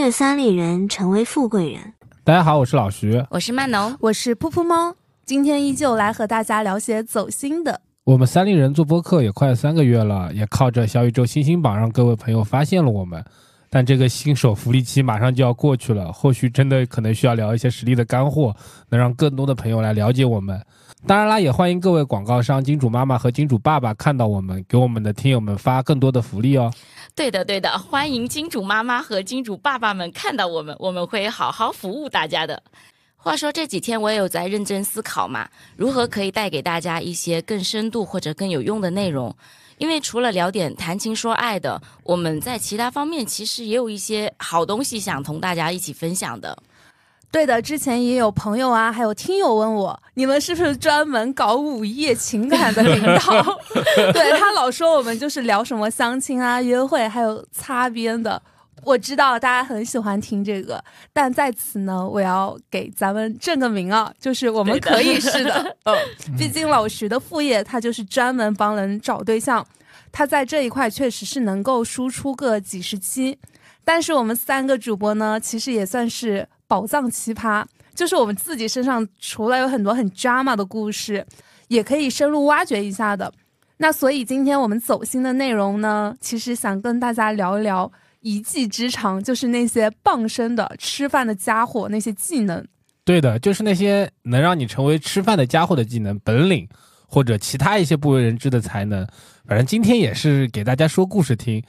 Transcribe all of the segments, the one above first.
越三丽人成为富贵人。大家好，我是老徐，我是曼农，我是噗噗猫。今天依旧来和大家聊些走心的。我们三丽人做播客也快三个月了，也靠着小宇宙星星榜让各位朋友发现了我们。但这个新手福利期马上就要过去了，后续真的可能需要聊一些实力的干货，能让更多的朋友来了解我们。当然啦，也欢迎各位广告商、金主妈妈和金主爸爸看到我们，给我们的听友们发更多的福利哦。对的，对的，欢迎金主妈妈和金主爸爸们看到我们，我们会好好服务大家的。话说这几天我也有在认真思考嘛，如何可以带给大家一些更深度或者更有用的内容。因为除了聊点谈情说爱的，我们在其他方面其实也有一些好东西想同大家一起分享的。对的，之前也有朋友啊，还有听友问我，你们是不是专门搞午夜情感的领导？对他老说我们就是聊什么相亲啊、约会，还有擦边的。我知道大家很喜欢听这个，但在此呢，我要给咱们正个名啊，就是我们可以是的。嗯，毕竟老徐的副业他就是专门帮人找对象，他在这一块确实是能够输出个几十期。但是我们三个主播呢，其实也算是宝藏奇葩，就是我们自己身上除了有很多很 drama 的故事，也可以深入挖掘一下的。那所以今天我们走心的内容呢，其实想跟大家聊一聊。一技之长就是那些傍身的吃饭的家伙，那些技能。对的，就是那些能让你成为吃饭的家伙的技能、本领，或者其他一些不为人知的才能。反正今天也是给大家说故事听，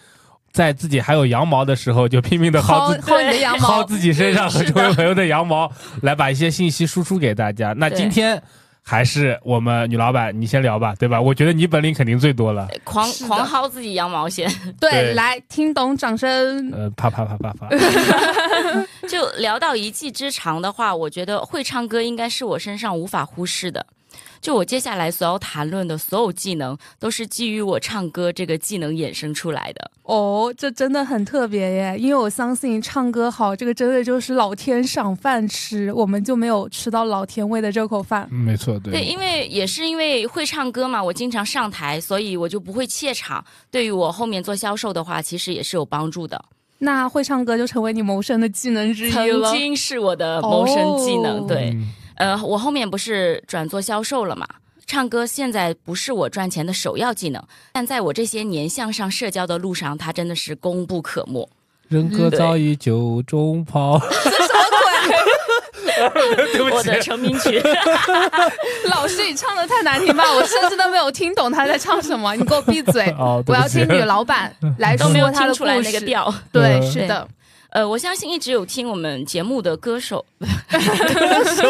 在自己还有羊毛的时候，就拼命的薅自薅你的羊毛，薅自己身上和周围朋友的羊毛，来把一些信息输出给大家。那今天。还是我们女老板，你先聊吧，对吧？我觉得你本领肯定最多了，狂狂薅自己羊毛先。对，来听懂掌声。呃，啪啪啪啪啪。就聊到一技之长的话，我觉得会唱歌应该是我身上无法忽视的。就我接下来所要谈论的所有技能，都是基于我唱歌这个技能衍生出来的。哦，这真的很特别耶！因为我相信唱歌好，这个真的就是老天赏饭吃，我们就没有吃到老天喂的这口饭。没错，对。对，因为也是因为会唱歌嘛，我经常上台，所以我就不会怯场。对于我后面做销售的话，其实也是有帮助的。那会唱歌就成为你谋生的技能之一了。曾经是我的谋生技能，对。呃，我后面不是转做销售了嘛？唱歌现在不是我赚钱的首要技能，但在我这些年向上社交的路上，它真的是功不可没。人歌早已酒中泡。这 什么鬼？我的成名曲。老师，你唱的太难听吧？我甚至都没有听懂他在唱什么。你给我闭嘴！我要听女老板来说他的出来那个调。对，是的。呃，我相信一直有听我们节目的歌手，歌手，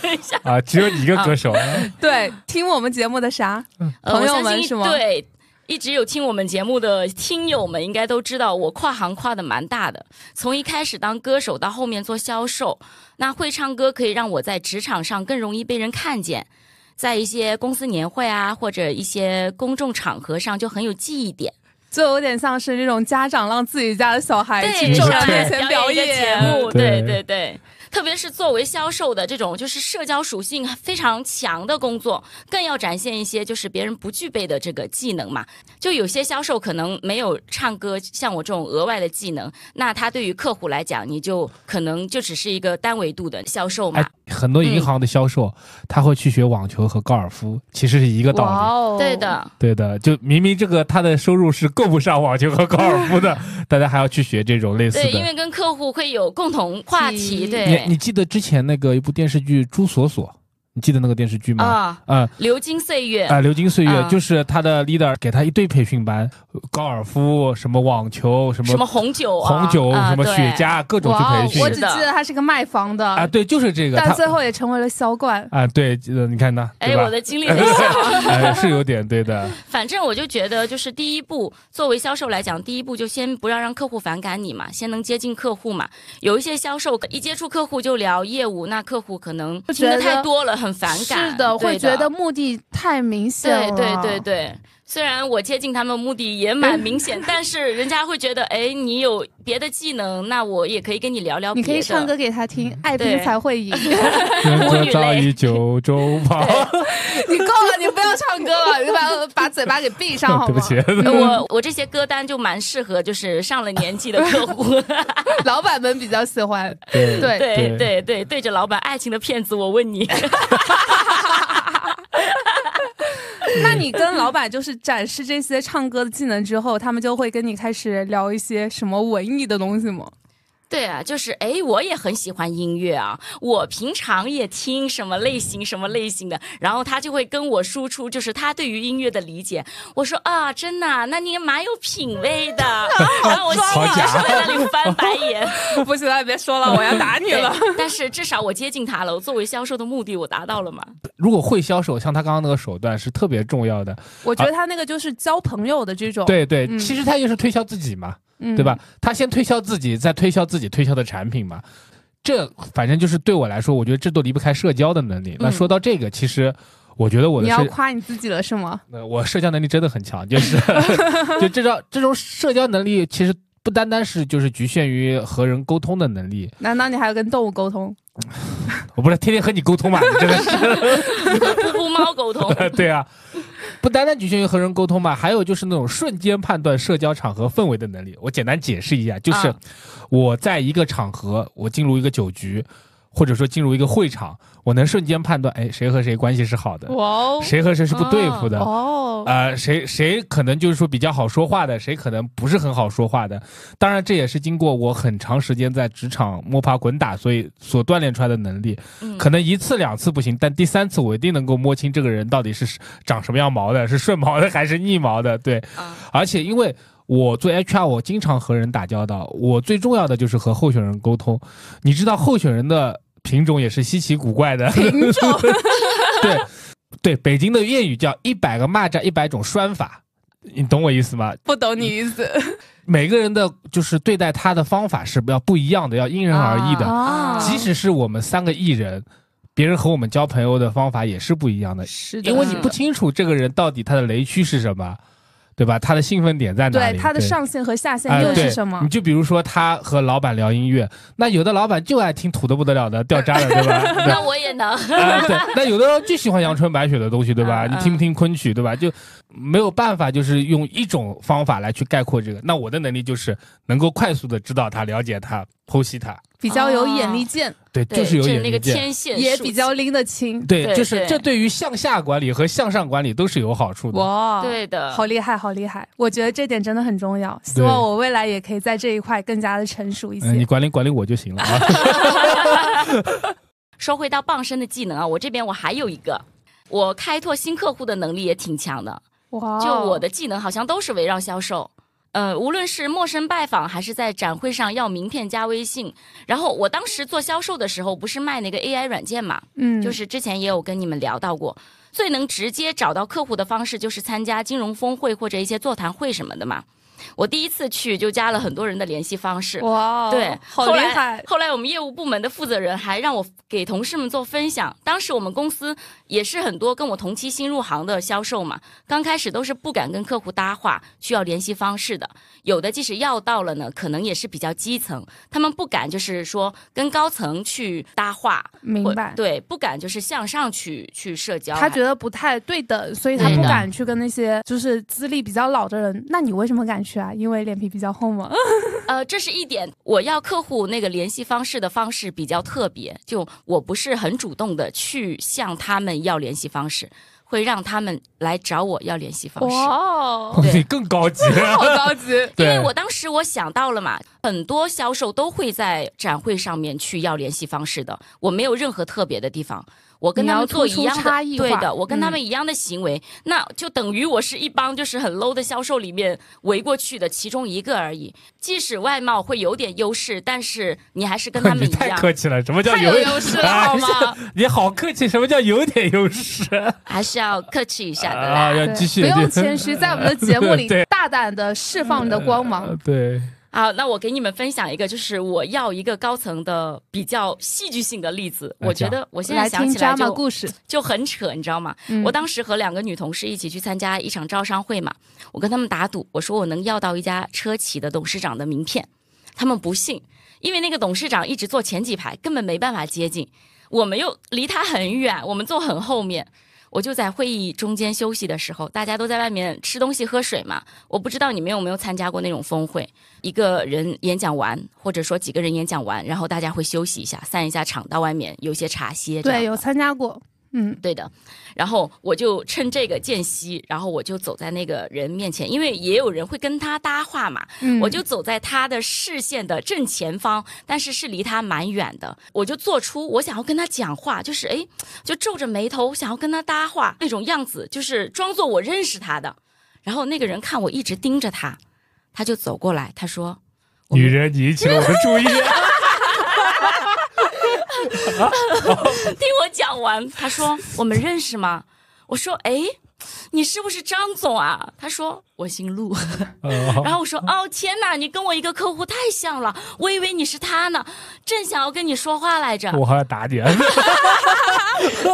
等一下啊，只有你一个歌手，对，听我们节目的啥朋友们是吗？对，一直有听我们节目的听友们应该都知道，我跨行跨的蛮大的，从一开始当歌手到后面做销售，那会唱歌可以让我在职场上更容易被人看见，在一些公司年会啊或者一些公众场合上就很有记忆点。就有点像是那种家长让自己家的小孩去众人面前表演节目，对对对。特别是作为销售的这种就是社交属性非常强的工作，更要展现一些就是别人不具备的这个技能嘛。就有些销售可能没有唱歌，像我这种额外的技能，那他对于客户来讲，你就可能就只是一个单维度的销售嘛。很多银行的销售他会去学网球和高尔夫，其实是一个道理。对的，对的。就明明这个他的收入是够不上网球和高尔夫的，大家还要去学这种类似的。对，因为跟客户会有共同话题。对。你记得之前那个一部电视剧《朱锁锁》？你记得那个电视剧吗？啊，嗯，流金岁月啊，流金岁月就是他的 leader 给他一堆培训班，高尔夫、什么网球、什么什么红酒、红酒、什么雪茄，各种去培训。我只记得他是个卖房的啊，对，就是这个。但最后也成为了销冠啊，对，你看他，哎，我的经历很像，是有点对的。反正我就觉得，就是第一步，作为销售来讲，第一步就先不要让客户反感你嘛，先能接近客户嘛。有一些销售一接触客户就聊业务，那客户可能听的太多了，很反感。是的会觉得目的太明显了，对对对对，虽然我接近他们目的也蛮明显，但是人家会觉得，哎，你有别的技能，那我也可以跟你聊聊你。可以唱歌给他听，爱对拼才会赢。人舞女则早类九州 跑。你够了，你不要唱歌了，你把把嘴巴给闭上好吗？对不起，我我这些歌单就蛮适合就是上了年纪的客户，老板们比较喜欢。对对对对对对，对着老板爱情的骗子，我问你，那你跟老板就是展示这些唱歌的技能之后，他们就会跟你开始聊一些什么文艺的东西吗？对啊，就是哎，我也很喜欢音乐啊，我平常也听什么类型什么类型的，然后他就会跟我输出，就是他对于音乐的理解。我说啊，真的啊，那你也蛮有品味的。然后我心里就是在那里翻白眼。不行了，别说了，我要打你了。对但是至少我接近他了，我作为销售的目的我达到了嘛。如果会销售，像他刚刚那个手段是特别重要的。我觉得他那个就是交朋友的这种，对对，嗯其实他就是推销自己嘛，嗯对吧？？他先推销自己，再推销自己推销的产品嘛。这反正就是对我来说，我觉得这都离不开社交的能力。那嗯说到这个，其实我觉得我的你要，夸你自己了是吗？呃我社交能力真的很强，就是 就这种这种社交能力，其实不单单是就是局限于和人沟通的能力。难道你还要跟动物沟通？我不是天天和你沟通嘛，你真的是。布布猫沟通，对啊，不单单局限于和人沟通吧，还有就是那种瞬间判断社交场合氛围的能力。我简单解释一下，就是啊我在一个场合，我进入一个酒局，或者说进入一个会场，我能瞬间判断，哎，谁和谁关系是好的，哦谁和谁是不对付的。哦，呃，谁谁可能就是说比较好说话的，谁可能不是很好说话的。当然，这也是经过我很长时间在职场摸爬滚打，所以所锻炼出来的能力。嗯可能一次两次不行，但第三次我一定能够摸清这个人到底是长什么样毛的，是顺毛的还是逆毛的。对，啊而且因为我做 HR，我经常和人打交道，我最重要的就是和候选人沟通。你知道候选人的品种也是稀奇古怪的，品种。对对，北京的谚语叫“一百个蚂蚱一百种拴法”，你懂我意思吗？不懂你意思，每个人的就是对待他的方法是要不一样的，要因人而异的。啊。即使是我们三个艺人，别人和我们交朋友的方法也是不一样的，是的，因为你不清楚这个人到底他的雷区是什么，对吧？他的兴奋点在哪里？对他的上限和下限又是什么你？就比如说他和老板聊音乐，那有的老板就爱听土的不得了的掉渣的，对吧？对那我也能。啊，对，那有的人就喜欢阳春白雪的东西，对吧？嗯你听不听昆曲，对吧？就没有办法，就是用一种方法来去概括这个。那我的能力就是能够快速的知道他、了解他、剖析他，比较有眼力见，对，对，就是有这那个眼力见。天线也比较拎得清。对，就是这对于向下管理和向上管理都是有好处的。哇，对的，好厉害，好厉害！我觉得这点真的很重要。希望我未来也可以在这一块更加的成熟一些，你。管理管理我就行了啊。说回到傍身的技能啊，我这边我还有一个，我开拓新客户的能力也挺强的。哇，就我的技能好像都是围绕销售。呃，无论是陌生拜访，还是在展会上要名片加微信，然后我当时做销售的时候，不是卖那个 AI 软件嘛，嗯，就是之前也有跟你们聊到过，最能直接找到客户的方式就是参加金融峰会或者一些座谈会什么的嘛。我第一次去就加了很多人的联系方式，哇，对，好后来厉害。后来我们业务部门的负责人还让我给同事们做分享。当时我们公司也是很多跟我同期新入行的销售嘛，刚开始都是不敢跟客户搭话，需要联系方式的。有的即使要到了呢，可能也是比较基层，他们不敢就是说跟高层去搭话，明白。对，不敢就是向上去去社交。他觉得不太对等，所以他不敢去跟那些就是资历比较老的人。那你为什么敢去啊？因为脸皮比较厚嘛？呃，这是一点，我要客户那个联系方式的方式比较特别，就我不是很主动的去向他们要联系方式，会让他们来找我要联系方式。哇，对你 更高级。好高级。因为我当时我想到了嘛，很多销售都会在展会上面去要联系方式的，我没有任何特别的地方，我跟他们做一样的，异对的，我跟他嗯们一样的行为，那就等于我是一帮就是很 low 的销售里面围过去的其中一个而已。即使外貌会有点优势，但是你还是跟他们 一样，太客气了，什么叫太有优势了 吗？你好客气，什么叫有点优势 还是要客气一下的啦。啊？要继续，不用谦虚，在我们的节目里大胆的释放你的光芒呃。对，好，那我给你们分享一个，就是我要一个高层的比较戏剧性的例子。我觉得我现在想起来 drama 就故事。就很扯，你知道吗？嗯我当时和两个女同事一起去参加一场招商会嘛，我跟他们打赌，我说我能要到一家车企的董事长的名片，他们不信，因为那个董事长一直坐前几排，根本没办法接近，我们又离他很远，我们坐很后面。我就在会议中间休息的时候，大家都在外面吃东西喝水嘛。我不知道你们有没有参加过那种峰会，一个人演讲完，或者说几个人演讲完，然后大家会休息一下，散一下场，到外面有些茶歇。对，有参加过。嗯，对的，然后我就趁这个间隙，然后我就走在那个人面前，因为也有人会跟他搭话嘛，嗯我就走在他的视线的正前方，但是是离他蛮远的，我就做出我想要跟他讲话，就是哎，就皱着眉头想要跟他搭话那种样子，就是装作我认识他的。然后那个人看我一直盯着他，他就走过来，他说：“女人，你引起了我的注意。听我讲完，他说：“我们认识吗？”我说：“哎，你是不是张总啊？”他说：“我姓陆。”哦 然后我说：“哦，天哪，你跟我一个客户太像了，我以为你是他呢，正想要跟你说话来着。我好像打你。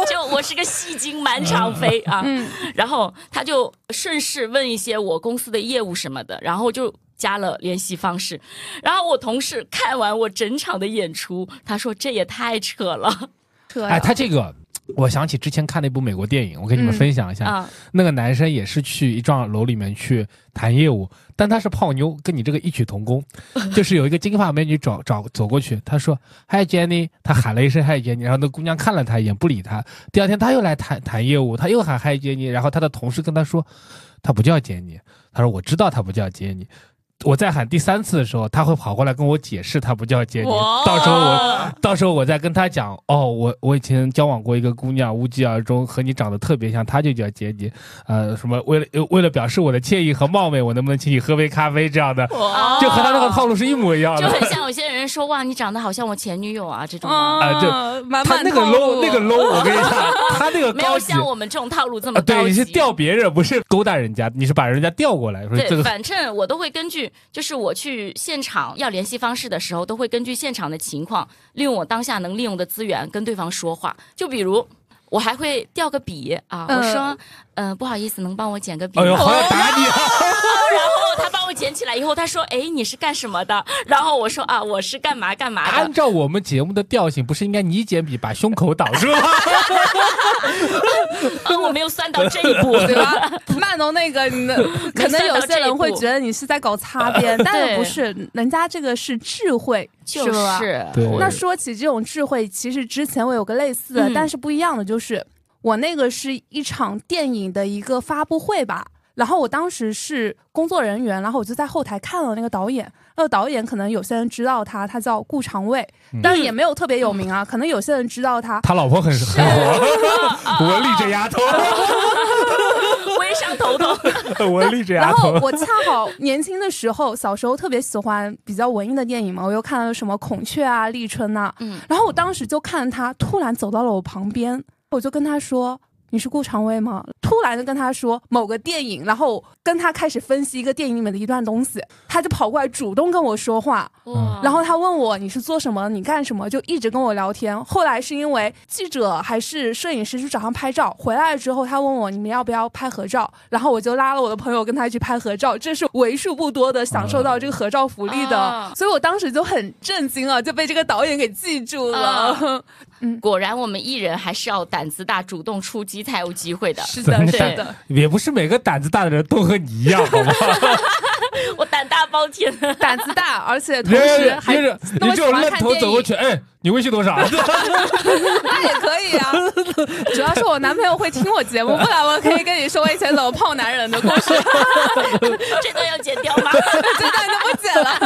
就我是个戏精满场飞啊。嗯然后他就顺势问一些我公司的业务什么的，然后就加了联系方式。然后我同事看完我整场的演出，他说这也太扯了哎，他这个，我想起之前看了一部美国电影，我跟你们嗯分享一下。啊！那个男生也是去一幢楼里面去谈业务，但他是泡妞，跟你这个异曲同工。就是有一个金发美女找找走过去，他说：“Hi Jenny。”他喊了一声 “Hi Jenny”，然后那姑娘看了他一眼，不理他。第二天他又来谈谈业务，他又喊 “Hi Jenny”，然后他的同事跟他说：“他不叫 Jenny”，。”他说：“我知道他不叫杰尼。”我在喊第三次的时候，他会跑过来跟我解释他不叫杰尼。到时候我到时候我再跟他讲，哦，我我以前交往过一个姑娘，无疾而终，和你长得特别像，她就叫杰尼。呃，什么为了呃为了表示我的歉意和冒昧，我能不能请你喝杯咖啡这样的，就和他那个套路是一模一样的。就很像有些人说哇，你长得好像我前女友啊这种的。啊就哦满他那个 low 那个 low，我跟你讲，他那个没有像我们这种套路这么啊，高级。对，你是调别人，不是勾搭人家，你是把人家调过来，说这对，个反正我都会根据，就是我去现场要联系方式的时候，都会根据现场的情况，利用我当下能利用的资源跟对方说话。就比如，我还会调个笔啊，嗯我说，嗯、不好意思，能帮我捡个笔哎呦，吗？好想打你啊！我捡起来以后，他说，哎，你是干什么的？然后我说啊，我是干嘛干嘛的按。照我们节目的调性，不是应该你捡笔把胸口挡住吗？啊，我没有算到这一步，对吧？曼农那个，你的 可能有些人会觉得你是在搞擦边，但是不是？人家这个是智慧，就是吧？是对那说起这种智慧，其实之前我有个类似的，嗯但是不一样的就是，我那个是一场电影的一个发布会吧。然后我当时是工作人员，然后我就在后台看了那个导演。那个导演可能有些人知道他，他叫顾长卫，但是也没有特别有名啊。可能有些人知道他，他老婆很很火，文丽这丫头，微商头头，文丽这然丫头。后我恰好年轻的时候，小时候特别喜欢比较文艺的电影嘛，我又看了什么《孔雀》啊、《立春》呐，嗯然后我当时就看他突然走到了我旁边，我就跟他说。你是顾长卫吗？突然就跟他说某个电影，然后跟他开始分析一个电影里面的一段东西，他就跑过来主动跟我说话，哇然后他问我你是做什么，你干什么，就一直跟我聊天。后来是因为记者还是摄影师去找他拍照，回来了之后他问我你们要不要拍合照，然后我就拉了我的朋友跟他一起拍合照，这是为数不多的享受到这个合照福利的，啊所以我当时就很震惊啊，就被这个导演给记住了。啊果然，我们艺人还是要胆子大，主动出击才有机会的。是的，真是的的，也不是每个胆子大的人都和你一样，好吗？我胆大包天，胆子大，而且同时还人人那么喜你这种愣欢看电影，头走过去，哎，你微信多少？那也可以啊。主要是我男朋友会听我节目，不然我可以跟你说我以前怎么泡男人的故事，这段要剪掉吗？这段就不剪了。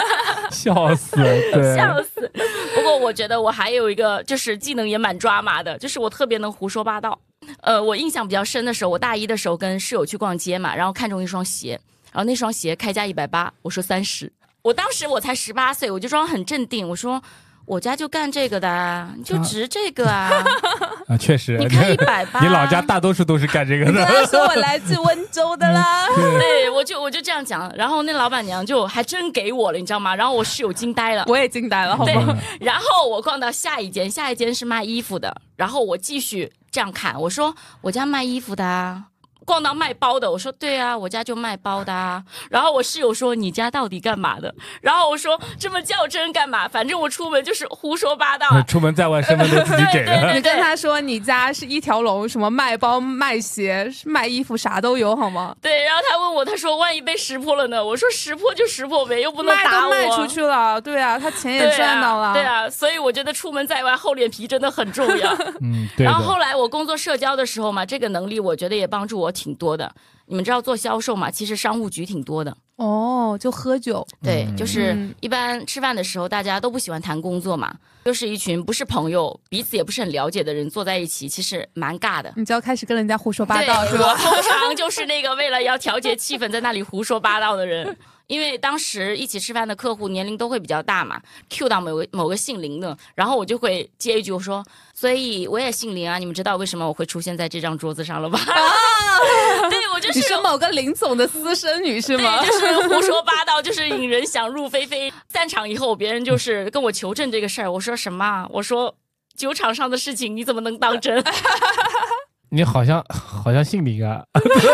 笑死！对，笑死！不过我觉得我还有一个就是技能也蛮抓马的，就是我特别能胡说八道。呃，我印象比较深的时候，我大一的时候跟室友去逛街嘛，然后看中一双鞋，然后那双鞋开价一百八，我说三十。我当时我才十八岁，我就装很镇定，我说我家就干这个的啊，你就啊值这个啊，啊，确实，你开一百八，你老家大多数都是干这个跟的。他说我来自温州的啦。对，我就我就这样讲，然后那老板娘就还真给我了，你知道吗？然后我室友惊呆了。我也惊呆了，好对吗？，然后我逛到下一间，下一间是卖衣服的，然后我继续这样看，我说我家卖衣服的啊。逛到卖包的，我说对啊，我家就卖包的啊。然后我室友说你家到底干嘛的？然后我说这么较真干嘛？反正我出门就是胡说八道啊。出门在外，身份证自己给 对对的。你跟他说你家是一条龙，什么卖包、卖鞋、卖衣服，啥都有，好吗？对，然后他问我，他说万一被识破了呢？我说识破就识破呗，又不能卖打我。都卖出去了，对啊，他钱也赚到了。啊，对啊，所以我觉得出门在外厚脸皮真的很重要。嗯，对然后后。来我工作社交的时候嘛，这个能力我觉得也帮助我挺多的。你们知道做销售嘛，其实商务局挺多的。哦，就喝酒，对，嗯就是嗯一般吃饭的时候，大家都不喜欢谈工作嘛，就是一群不是朋友、彼此也不是很了解的人坐在一起，其实蛮尬的。你就要开始跟人家胡说八，道，是吧？我通常就是那个为了要调节气氛，在那里胡说八道的人。因为当时一起吃饭的客户年龄都会比较大嘛，Q 到某个某个姓林的，然后我就会接一句我说，所以我也姓林啊，你们知道为什么我会出现在这张桌子上了吧？就是你是某个林总的私生女是吗？对，就是胡说八道，就是引人想入非非。散场以后，别人就是跟我求证这个事儿，我说什么啊？我说酒场上的事情你怎么能当真？你好像好像姓林啊，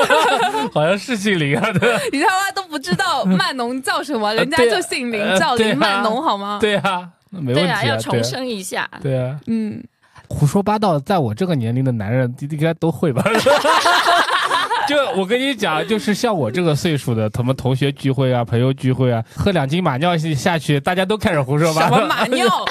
好像是姓林啊，对你他妈都不知道曼农叫什么，人家就姓林，呃叫林曼农，好吗？对啊，那没问题对啊，要重对啊申一下。对啊，嗯，胡说八道，在我这个年龄的男人应该都会吧。就我跟你讲，就是像我这个岁数的，什么同学聚会啊、朋友聚会啊，喝两斤马尿下去，大家都开始胡说八道。什么马尿？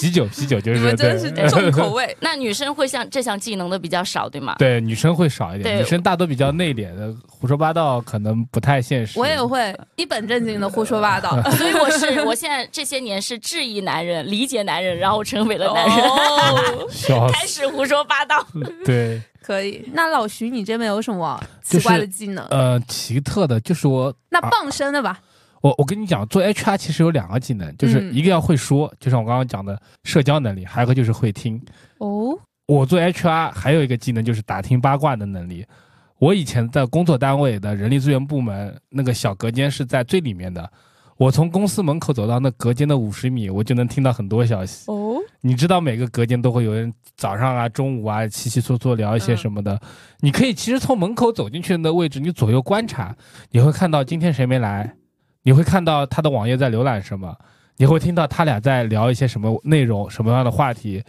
啤酒，啤酒就是你们真的是对重口味。那女生会像这项技能的比较少，对吗？对，女生会少一点，女生大多比较内敛的，胡说八道可能不太现实。我也会一本正经的胡说八道。所以我是我现在这些年是质疑男人、理解男人，然后成为了男人，哦，笑开。始胡说八道。对，可以。那老徐，你这边有什么奇怪的技能？呃，奇特的就是我那傍身的吧？我我跟你讲，做 HR 其实有两个技能，就是嗯一个要会说，就像我刚刚讲的社交能力，还有一个就是会听。哦，我做 HR 还有一个技能就是打听八卦的能力。我以前在工作单位的人力资源部门，那个小隔间是在最里面的。我从公司门口走到那隔间的五十米，我就能听到很多消息。哦，你知道每个隔间都会有人早上啊、中午啊稀稀嗦嗦聊一些什么的。你可以其实从门口走进去的位置，你左右观察，你会看到今天谁没来，你会看到他的网页在浏览什么，你会听到他俩在聊一些什么内容、什么样的话题，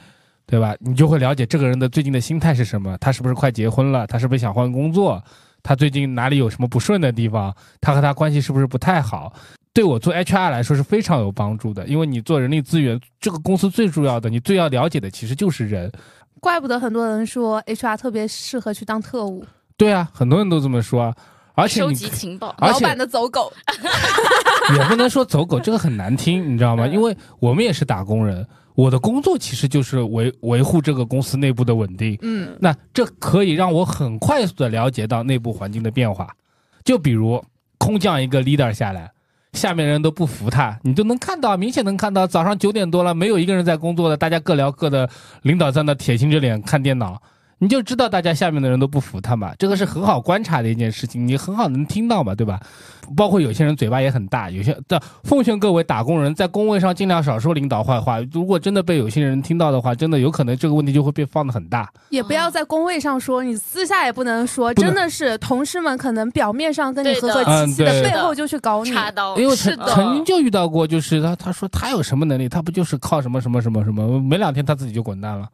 对吧？你就会了解这个人的最近的心态是什么，他是不是快结婚了，他是不是想换工作，他最近哪里有什么不顺的地方，他和他关系是不是不太好。对我做 HR 来说是非常有帮助的，因为你做人力资源，这个公司最重要的，你最要了解的其实就是人。怪不得很多人说 HR 特别适合去当特务，对啊，很多人都这么说啊，而且收集情报，老板的走狗。也不能说走狗，这个很难听，你知道吗？嗯因为我们也是打工人，我的工作其实就是维维护这个公司内部的稳定。嗯，那这可以让我很快速的了解到内部环境的变化，就比如空降一个 leader 下来，下面人都不服他，你就能看到，明显能看到，早上九点多了，没有一个人在工作的，大家各聊各的，领导在那铁青着脸看电脑。你就知道大家下面的人都不服他嘛，这个是很好观察的一件事情，你很好能听到嘛，对吧？包括有些人嘴巴也很大，有些的奉劝各位打工人在工位上尽量少说领导坏话，如果真的被有些人听到的话，真的有可能这个问题就会被放得很大。也不要在工位上说，你私下也不能说，能。真的是同事们可能表面上跟你和和气气的，背后就去搞你。插刀，因为我曾是的。曾经就遇到过，就是他他说他有什么能力，他不就是靠什么什么什么什么，没两天他自己就滚蛋了，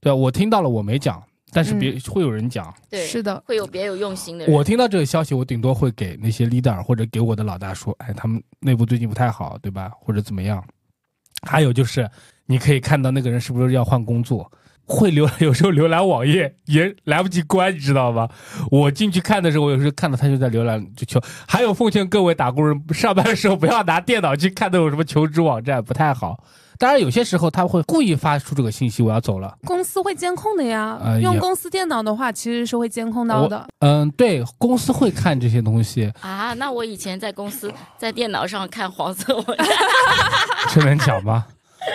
对啊，我听到了，我没讲，但是别、会有人讲。对，是的，会有别有用心的人。我听到这个消息，我顶多会给那些 leader 或者给我的老大说，哎，他们内部最近不太好，对吧？或者怎么样？还有就是，你可以看到那个人是不是要换工作，会浏有时候浏览网页 也来不及关，你知道吗？我进去看的时候，我有时候看到他就在浏览就求。还有奉劝各位打工人，上班的时候不要拿电脑去看那种什么求职网站，不太好。当然，有些时候他会故意发出这个信息，我要走了。公司会监控的呀。呃用公司电脑的话，其实是会监控到的。嗯，对，公司会看这些东西，啊，那我以前在公司在电脑上看黄色文章，这能讲吗？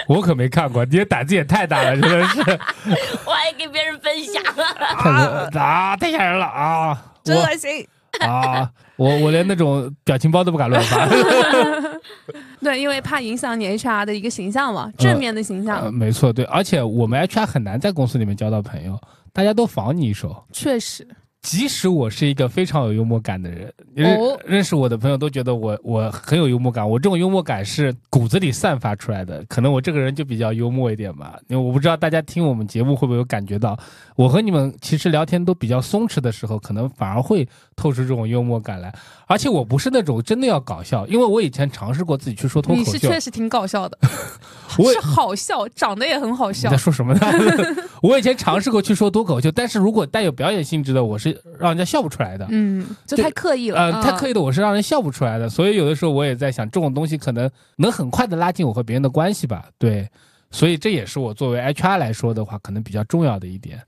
我可没看过，你的胆子也太大了，真的是，我还给别人分享。太可啊，太吓人了啊！真恶心。啊，我我连那种表情包都不敢乱发。对，因为怕影响你 HR 的一个形象嘛，正面的形象，呃，没错，对，而且我们 HR 很难在公司里面交到朋友，大家都防你一手。确实。即使我是一个非常有幽默感的人，认、哦认识我的朋友都觉得我我很有幽默感。我这种幽默感是骨子里散发出来的，可能我这个人就比较幽默一点吧。因为我不知道大家听我们节目会不会有感觉到，我和你们其实聊天都比较松弛的时候，可能反而会透出这种幽默感来。而且我不是那种真的要搞笑，因为我以前尝试过自己去说脱口秀你是确。实挺搞笑的，我是好笑，长得也很好笑你在。说什么呢？我以前尝试过去说脱口秀，但是如果带有表演性质的，我是让人家笑不出来的。嗯，就太刻意了。呃，太刻意。的我是让人笑不出来的，所以有的时候我也在想，这种东西可能能很快的拉近我和别人的关系吧。对，所以这也是我作为 HR 来说的话，可能比较重要的一点。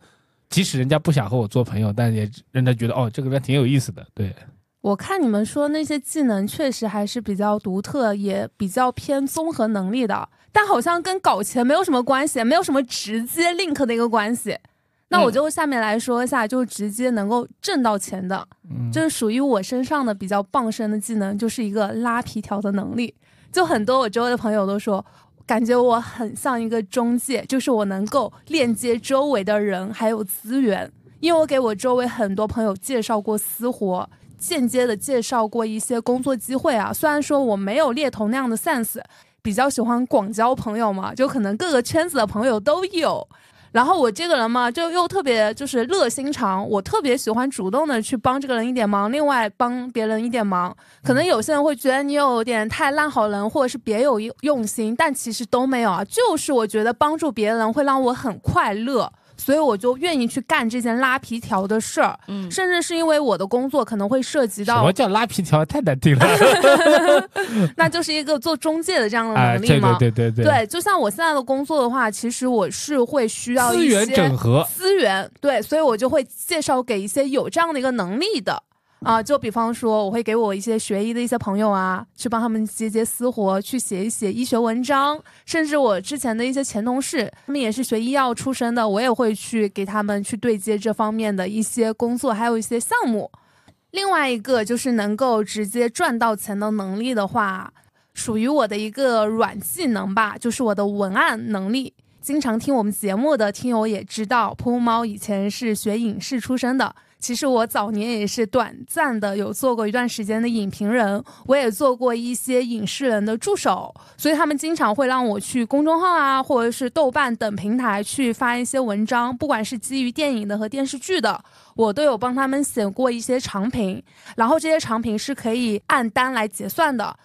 即使人家不想和我做朋友，但也人家觉得哦，这个人挺有意思的。对，我看你们说那些技能确实还是比较独特，也比较偏综合能力的，但好像跟搞钱没有什么关系，没有什么直接 link 的一个关系。那我就下面来说一下，就直接能够挣到钱的，嗯，就是属于我身上的比较傍身的技能，就是一个拉皮条的能力。就很多我周围的朋友都说，感觉我很像一个中介，就是我能够链接周围的人还有资源，因为我给我周围很多朋友介绍过私活。间接的介绍过一些工作机会啊，虽然说我没有猎头那样的 sense，比较喜欢广交朋友嘛，就可能各个圈子的朋友都有。然后我这个人嘛，就又特别就是热心肠，我特别喜欢主动的去帮这个人一点忙，另外帮别人一点忙。可能有些人会觉得你有点太烂好人，或者是别有用心，但其实都没有啊。就是我觉得帮助别人会让我很快乐，所以我就愿意去干这件拉皮条的事儿。嗯，甚至是因为我的工作可能会涉及到什么，叫拉皮条？太难听了。那就是一个做中介的这样的能力嘛。对对对对，就像我现在的工作的话，其实我是会需要资源一些整合，资源，对，所以我就会介绍给一些有这样的一个能力的。啊，就比方说，我会给我一些学医的一些朋友啊，去帮他们接接私活，去写一写医学文章，甚至我之前的一些前同事，他们也是学医药出身的，我也会去给他们去对接这方面的一些工作，还有一些项目。另外一个就是能够直接赚到钱的能力的话，属于我的一个软技能吧，就是我的文案能力。经常听我们节目的听友也知道，噗噗猫以前是学影视出身的。其实我早年也是短暂的有做过一段时间的影评人，我也做过一些影视人的助手，所以他们经常会让我去公众号啊，或者是豆瓣等平台去发一些文章，不管是基于电影的和电视剧的，我都有帮他们写过一些长评，然后这些长评是可以按单来结算的。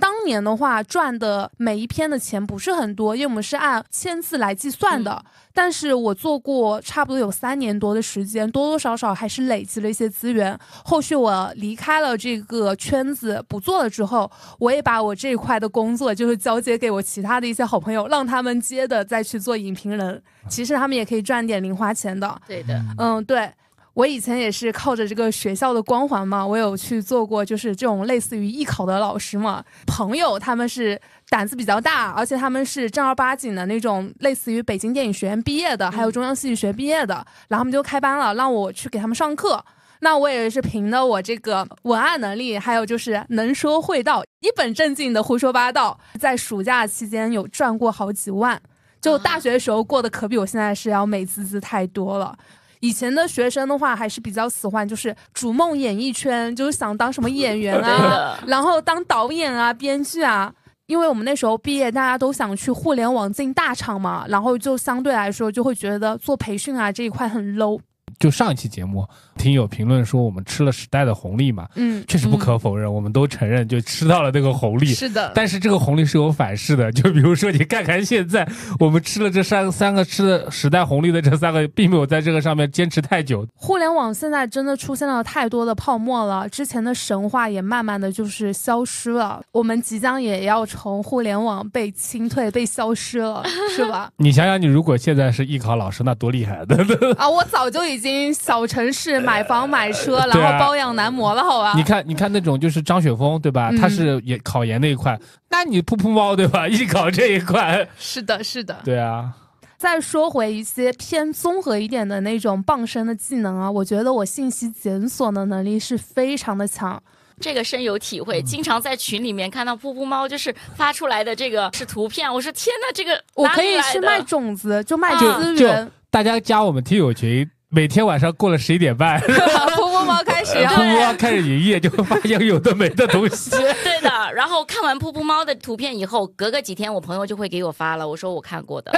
当年的话，赚的每一篇的钱不是很多，因为我们是按千字来计算的。但是我做过差不多有三年多的时间，多多少少还是累积了一些资源。后续我离开了这个圈子不做了之后，我也把我这一块的工作就是交接给我其他的一些好朋友，让他们接的再去做影评人。其实他们也可以赚点零花钱的。对的，嗯，对。我以前也是靠着这个学校的光环嘛，我有去做过，就是这种类似于艺考的老师嘛。朋友他们是胆子比较大，而且他们是正儿八经的那种，类似于北京电影学院毕业的，还有中央戏剧学毕业的，然后他们就开班了，让我去给他们上课。那我也是凭着我这个文案能力，还有就是能说会道，一本正经的胡说八道，在暑假期间有赚过好几万。就大学的时候过得可比我现在是要美滋滋太多了。以前的学生的话，还是比较喜欢，就是逐梦演艺圈，就是想当什么演员啊，然后当导演啊、编剧啊。因为我们那时候毕业，大家都想去互联网进大厂嘛，然后就相对来说就会觉得做培训啊这一块很 low。就上一期节目，听友评论说我们吃了时代的红利嘛，嗯，确实不可否认，我们都承认就吃到了那个红利。是的，但是这个红利是有反噬的，就比如说你看看现在，我们吃了这三三个吃的时代红利的这三个，并没有在这个上面坚持太久。互联网现在真的出现了太多的泡沫了，之前的神话也慢慢的就是消失了，我们即将也要从互联网被清退、被消失了，是吧？你想想，你如果现在是艺考老师，那多厉害的！啊，我早就已经经小城市买房买车，然后包养男模了，好吧？你看，你看那种就是张雪峰，对吧？嗯他是也考研那一块，那你噗噗猫对吧？艺考这一块，是的，是的。对啊，再说回一些偏综合一点的那种傍身的技能啊，我觉得我信息检索的能力是非常的强。这个深有体会，经常在群里面看到噗噗猫就是发出来的这个是图片，我说天呐，这个我可以去卖种子，就卖资源。大家加我们听友群，每天晚上过了十一点半，噗噗猫开始噗要噗猫开始营业，就会发现有的没的东西。对的。然后看完噗噗猫的图片以后，隔个几天我朋友就会给我发了，我说我看过的。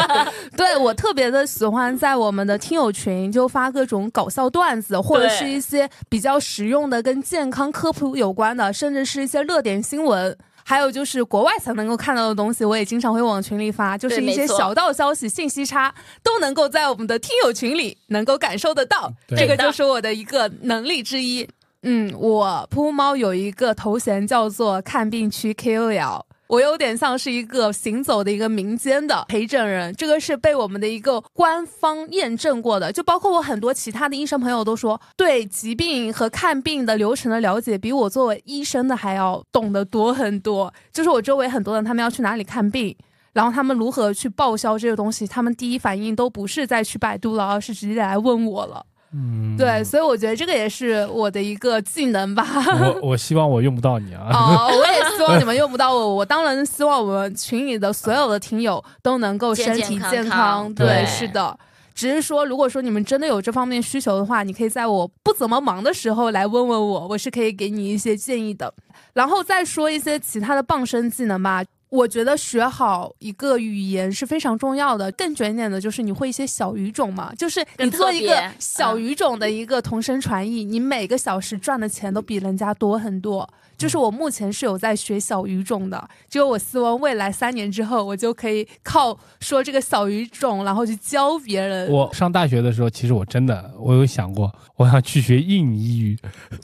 对我特别的喜欢在我们的听友群就发各种搞笑段子，或者是一些比较实用的跟健康科普有关的，甚至是一些热点新闻。还有就是国外才能够看到的东西，我也经常会往群里发，就是一些小道消息、信息差都能够在我们的听友群里能够感受得到，这个就是我的一个能力之一。嗯，我噗噗猫有一个头衔叫做看病区 KOL。我有点像是一个行走的一个民间的陪诊人，这个是被我们的一个官方验证过的。就包括我很多其他的医生朋友都说，对疾病和看病的流程的了解，比我作为医生的还要懂得多很多。就是我周围很多人，他们要去哪里看病，然后他们如何去报销这个东西，他们第一反应都不是再去百度了，而是直接来问我了。嗯，对，所以我觉得这个也是我的一个技能吧。我 我希望我用不到你啊。哦，我也希望你们用不到我。我当然希望我们群里的所有的听友都能够身体健健康健康对，对是的。只是说，如果说你们真的有这方面需求的话，你可以在我不怎么忙的时候来问问我，我是可以给你一些建议的。然后再说一些其他的傍身技能吧。我觉得学好一个语言是非常重要的。更卷一点的就是你会一些小语种嘛，就是你做一个小嗯语种的一个同声传译，你每个小时赚的钱都比人家多很多。就是我目前是有在学小语种的，就我希望未来三年之后，我就可以靠说这个小语种，然后去教别人。我上大学的时候，其实我真的我有想过，我想去学印尼语。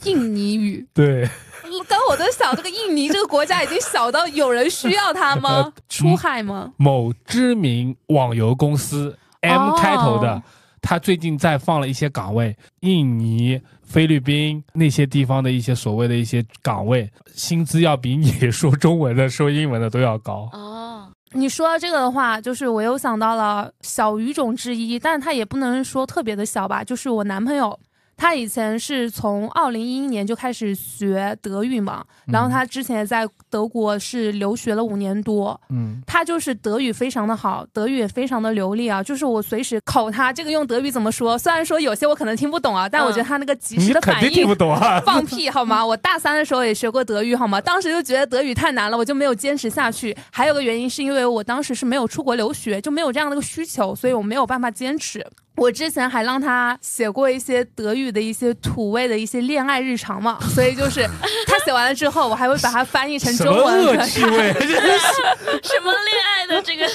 印尼语，对，刚我在想，这个印尼这个国家已经小到有人需要它吗呃？出海吗？某知名网游公司 M 哦开头的，他最近在放了一些岗位，印尼、菲律宾那些地方的一些所谓的一些岗位，薪资要比你说中文的、说英文的都要高。哦，你说到这个的话，就是我又想到了小语种之一，但它也不能说特别的小吧，就是我男朋友。他以前是从二零一一年就开始学德语嘛，然后他之前也在德国是留学了五年多，嗯，他就是德语非常的好，德语也非常的流利啊。就是我随时考他这个用德语怎么说，虽然说有些我可能听不懂啊，但我觉得他那个及时的反应肯定听不。懂啊。放屁好吗？我大三的时候也学过德语好吗？当时就觉得德语太难了，我就没有坚持下去。还有个原因是因为我当时是没有出国留学，就没有这样的一个需求，所以我没有办法坚持。我之前还让他写过一些德语的一些土味的一些恋爱日常嘛，所以就是他写完了之后，我还会把它翻译成什么中文恶趣味？真是什么恋爱的这个？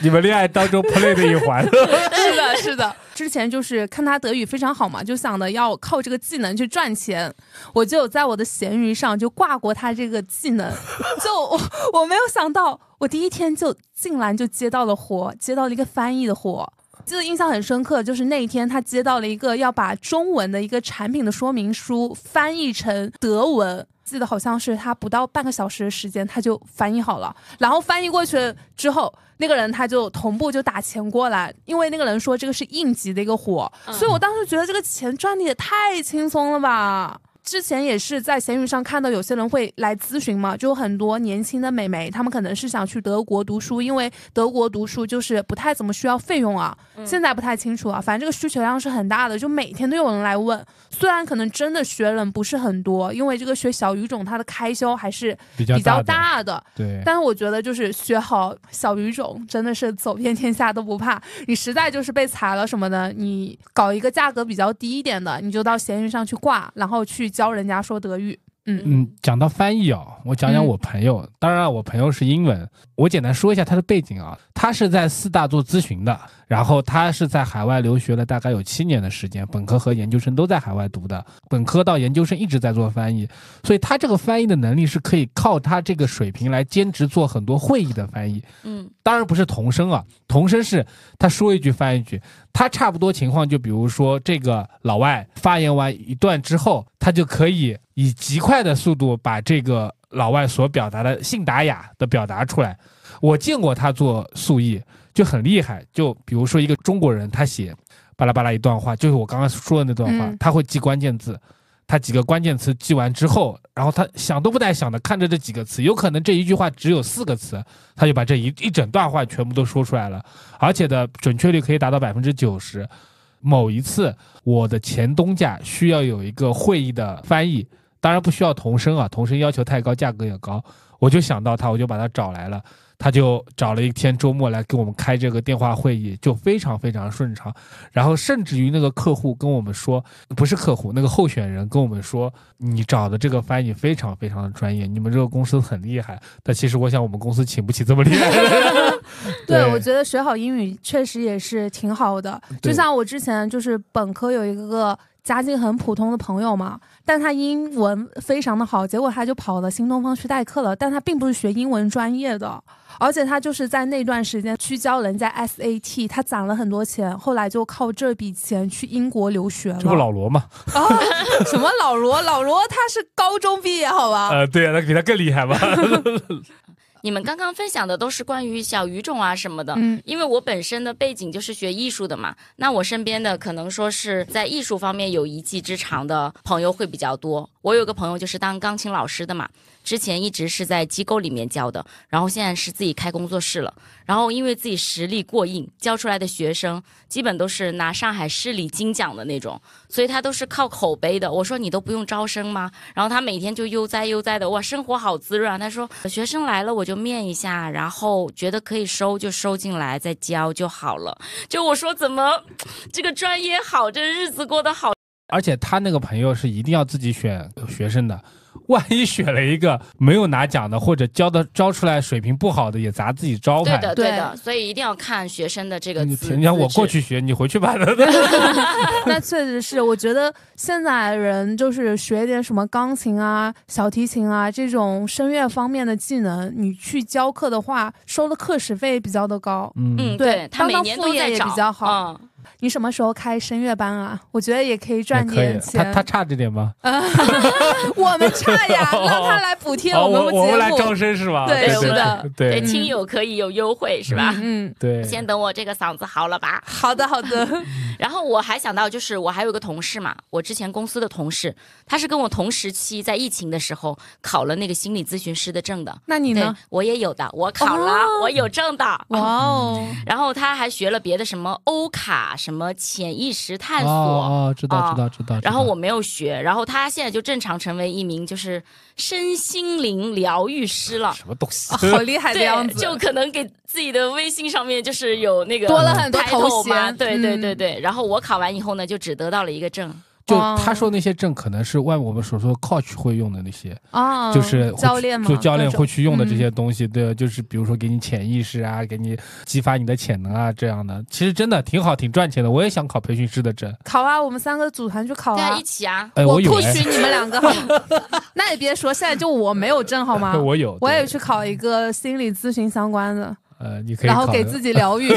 你们恋爱当中 play 的一环。是的，是的。之前就是看他德语非常好嘛，就想着要靠这个技能去赚钱，我就有在我的闲鱼上就挂过他这个技能，就我我没有想到，我第一天就竟然就接到了活，接到了一个翻译的活。记得印象很深刻，就是那一天他接到了一个要把中文的一个产品的说明书翻译成德文，记得好像是他不到半个小时的时间他就翻译好了，然后翻译过去之后，那个人他就同步就打钱过来，因为那个人说这个是应急的一个活，所以我当时觉得这个钱赚的也太轻松了吧。之前也是在闲鱼上看到有些人会来咨询嘛，就有很多年轻的美眉，她们可能是想去德国读书，因为德国读书就是不太怎么需要费用啊。现在不太清楚啊，反正这个需求量是很大的，就每天都有人来问。虽然可能真的学人不是很多，因为这个学小语种它的开销还是比较大的。对，但是我觉得就是学好小语种，真的是走遍天下都不怕。你实在就是被裁了什么的，你搞一个价格比较低一点的，你就到闲鱼上去挂，然后去教人家说德语。嗯嗯，讲到翻译啊，我讲讲嗯我朋友。当然，我朋友是英文，我简单说一下他的背景啊。他是在四大做咨询的，然后他是在海外留学了大概有七年的时间，本科和研究生都在海外读的，本科到研究生一直在做翻译，所以他这个翻译的能力是可以靠他这个水平来兼职做很多会议的翻译。嗯当然不是同声啊，同声是他说一句翻一句。他差不多情况就比如说这个老外发言完一段之后，他就可以以极快的速度把这个老外所表达的信达雅的表达出来。我见过他做速译，就很厉害。就比如说一个中国人，他写巴拉巴拉一段话，就是我刚刚说的那段话，嗯他会记关键字。他几个关键词记完之后，然后他想都不带想的看着这几个词，有可能这一句话只有四个词，他就把这一一整段话全部都说出来了，而且的准确率可以达到百分之九十。某一次，我的前东家需要有一个会议的翻译，当然不需要同声啊，同声要求太高，价格也高。我就想到他，我就把他找来了，他就找了一天周末来给我们开这个电话会议，就非常非常顺畅。然后甚至于那个客户跟我们说，不是客户，那个候选人跟我们说，你找的这个翻译非常非常的专业，你们这个公司很厉害。但其实我想，我们公司请不起这么厉害的人。对，我觉得学好英语确实也是挺好的。就像我之前就是本科有一个家境很普通的朋友嘛，但他英文非常的好，结果他就跑了新东方去代课了，但他并不是学英文专业的。而且他就是在那段时间去教人家 SAT，他攒了很多钱，后来就靠这笔钱去英国留学了。这不老罗吗？啊？什么老罗？老罗他是高中毕业，好吧？呃，对啊，那比他更厉害吧？你们刚刚分享的都是关于小语种啊什么的，嗯因为我本身的背景就是学艺术的嘛，那我身边的可能说是在艺术方面有一技之长的朋友会比较多。我有个朋友就是当钢琴老师的嘛，之前一直是在机构里面教的，然后现在是自己开工作室了。然后因为自己实力过硬，教出来的学生基本都是拿上海市里金奖的那种，所以他都是靠口碑的。我说你都不用招生吗？然后他每天就悠哉悠哉的，哇，生活好滋润啊。他说学生来了我就面一下，然后觉得可以收就收进来，再教就好了。就我说怎么这个专业好，这日子过得好。而且他那个朋友是一定要自己选 学生的，万一选了一个没有拿奖的，或者教的教出来水平不好的，也砸自己招牌。对的，对对的，所以一定要看学生的这个你资。你让我过去学，你回去吧。那确实是，我觉得现在人就是学一点什么钢琴啊、小提琴啊这种声乐方面的技能，你去教课的话，收的课时费比较的高。嗯，嗯，对他每年都在涨，也比较好嗯你什么时候开声乐班啊？我觉得也可以赚点。钱。他他差这点吗？我们差呀，让他来补贴我，们我我们来。招生是吧？对对是的对亲友可以有优惠是吧？嗯，对。先等我这个嗓子好了吧。好的好的。然后我还想到，就是我还有个同事嘛，我之前公司的同事，他是跟我同时期在疫情的时候考了那个心理咨询师的证的。那你呢？，我也有的，我考了，哦我有证的。哇哦，然后他还学了别的什么欧卡、什么潜意识探索。哦哦，知道啊知道知道。然后我没有学，然后他现在就正常成为一名就是身心灵疗愈师了。什么东西？好厉害的对样，子。就可能给自己的微信上面就是有那个多了很多头衔嘛对对嗯对对。然后我考完以后呢，就只得到了一个证。就哦他说那些证，可能是外我们所说的 coach 会用的那些，哦，就是教练嘛，就教练会去用的这些嗯东西，对，就是比如说给你潜意识啊，给你激发你的潜能啊，这样的，其实真的挺好，挺赚钱的。我也想考培训师的证，考啊，我们三个组团去考啊对啊，一。起啊。哎，我不许你们两个？那也别说，现在就我没有证好吗？我有，我也对去考一个心理咨询相关的，呃，你可以然后给自己疗愈。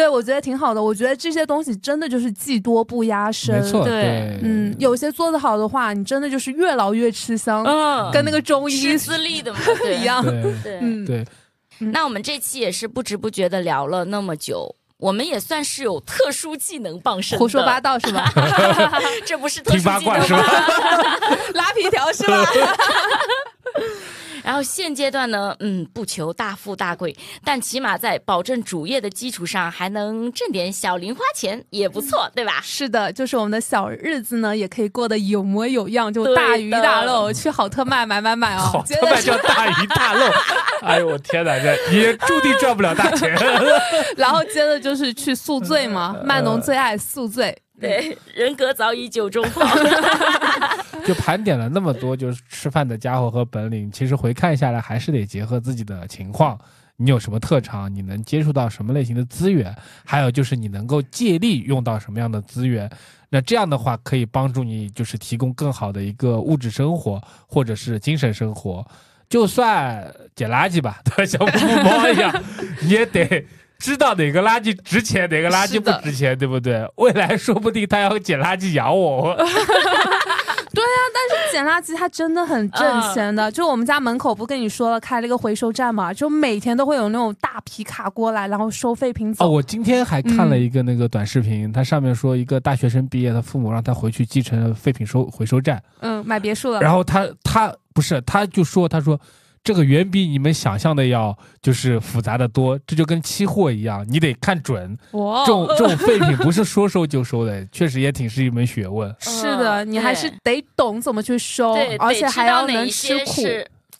对，我觉得挺好的。我觉得这些东西真的就是技多不压身。没错，对对，嗯，有些做的好的话，你真的就是越老越吃香，嗯，跟那个中医师资力的嘛，一。样。对对，嗯，对，那我们这期也是不知不觉的聊了那么久。我们也算是有特殊技能傍身，胡说八道是吧？这不是特殊听八技能卦是吧？拉皮条是吧？然后现阶段呢，嗯，不求大富大贵，但起码在保证主业的基础上，还能挣点小零花钱，也不错，对吧？是的，就是我们的小日子呢，也可以过得有模有样，就大鱼大肉，去好特卖买买买哦。好觉得是他妈叫大鱼大肉，哎呦我天哪，这也注定赚不了大钱。然后接着就是去宿醉嘛，呃卖农最爱宿醉。对，人格早已酒中跑。就盘点了那么多就是吃饭的家伙和本领，其实回看下来还是得结合自己的情况，你有什么特长，你能接触到什么类型的资源，还有就是你能够借力用到什么样的资源，那这样的话可以帮助你就是提供更好的一个物质生活或者是精神生活。就算捡垃圾吧，对，像布猫一样，你也得知道哪个垃圾值钱，哪个垃圾不值钱，对不对？未来说不定他要捡垃圾养我。对啊，但是捡垃圾它真的很挣钱的。就我们家门口不跟你说了，开了一个回收站嘛，就每天都会有那种大皮卡过来，然后收废品走。哦，我今天还看了一个那个短视频，它上面说一个大学生毕业，他父母让他回去继承废品收回收站，嗯，买别墅了。然后他他不是，他就说他说。这个远比你们想象的要就是复杂的多，这就跟期货一样，你得看准。这种这种废品不是说收就收的，确实也挺是一门学问。是的，你还是得懂怎么去收，而且还要能吃苦，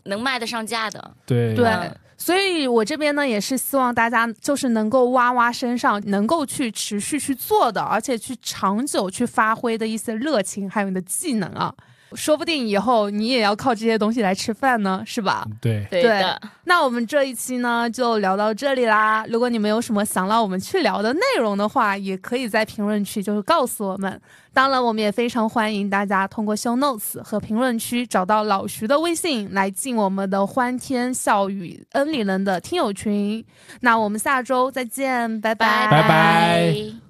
能卖得上价的。对对，所以我这边呢也是希望大家就是能够挖挖身上能够去持续去做的，而且去长久去发挥的一些热情，还有你的技能啊。说不定以后你也要靠这些东西来吃饭呢，是吧？对对的。那我们这一期呢就聊到这里啦。如果你们有什么想让我们去聊的内容的话，也可以在评论区就是告诉我们。当然，我们也非常欢迎大家通过 show notes 和评论区找到老徐的微信来进我们的欢天笑语恩里人的听友群。那我们下周再见，拜拜拜拜。